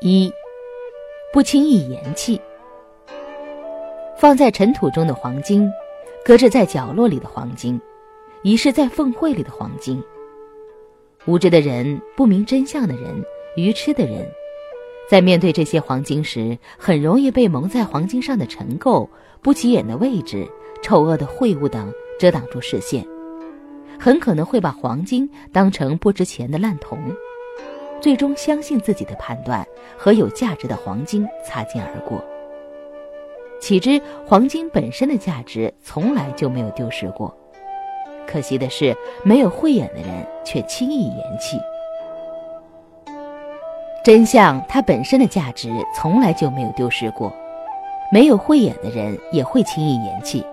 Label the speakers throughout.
Speaker 1: 一，不轻易言弃。放在尘土中的黄金，搁置在角落里的黄金，遗失在粪秽里的黄金。无知的人、不明真相的人、愚痴的人，在面对这些黄金时，很容易被蒙在黄金上的尘垢、不起眼的位置、丑恶的秽物等遮挡住视线，很可能会把黄金当成不值钱的烂铜。最终相信自己的判断和有价值的黄金擦肩而过。岂知黄金本身的价值从来就没有丢失过。可惜的是，没有慧眼的人却轻易言弃。真相它本身的价值从来就没有丢失过，没有慧眼的人也会轻易言弃。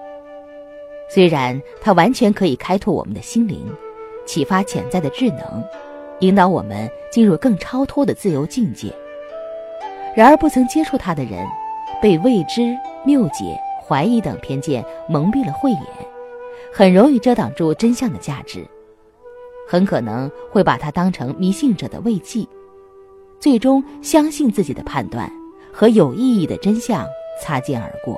Speaker 1: 虽然它完全可以开拓我们的心灵，启发潜在的智能。引导我们进入更超脱的自由境界。然而，不曾接触它的人，被未知、谬解、怀疑等偏见蒙蔽了慧眼，很容易遮挡住真相的价值，很可能会把它当成迷信者的慰藉，最终相信自己的判断和有意义的真相擦肩而过。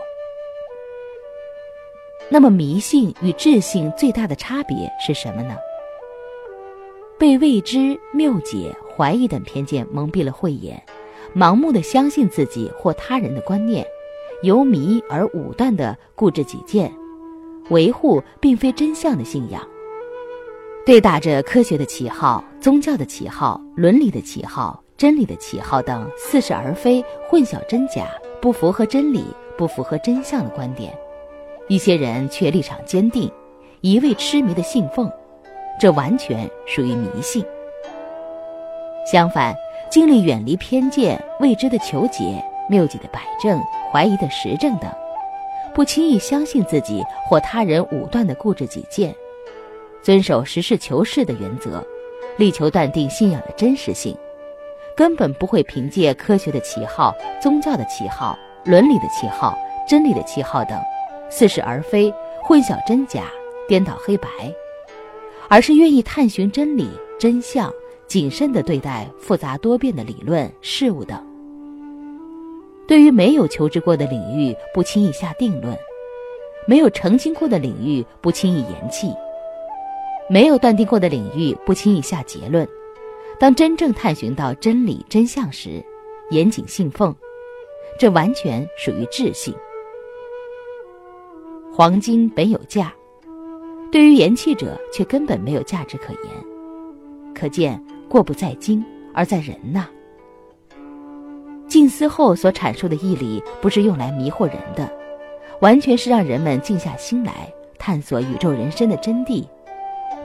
Speaker 1: 那么，迷信与智信最大的差别是什么呢？被未知、谬解、怀疑等偏见蒙蔽了慧眼，盲目的相信自己或他人的观念，由迷而武断的固执己见，维护并非真相的信仰，对打着科学的旗号、宗教的旗号、伦理的旗号、真理的旗号等似是而非、混淆真假、不符合真理、不符合真相的观点，一些人却立场坚定，一味痴迷的信奉。这完全属于迷信。相反，尽力远离偏见、未知的求解、谬解的摆正、怀疑的实证等，不轻易相信自己或他人武断的固执己见，遵守实事求是的原则，力求断定信仰的真实性，根本不会凭借科学的旗号、宗教的旗号、伦理的旗号、真理的旗号等，似是而非、混淆真假、颠倒黑白。而是愿意探寻真理真相，谨慎地对待复杂多变的理论事物等。对于没有求知过的领域，不轻易下定论；没有澄清过的领域，不轻易言弃；没有断定过的领域，不轻易下结论。当真正探寻到真理真相时，严谨信奉，这完全属于智信。黄金本有价。对于言弃者，却根本没有价值可言。可见过不在精，而在人呐。静思后所阐述的义理，不是用来迷惑人的，完全是让人们静下心来探索宇宙人生的真谛，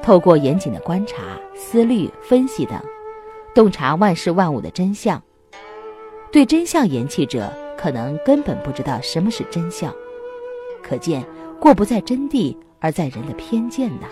Speaker 1: 透过严谨的观察、思虑、分析等，洞察万事万物的真相。对真相言弃者，可能根本不知道什么是真相。可见过不在真谛。而在人的偏见呢？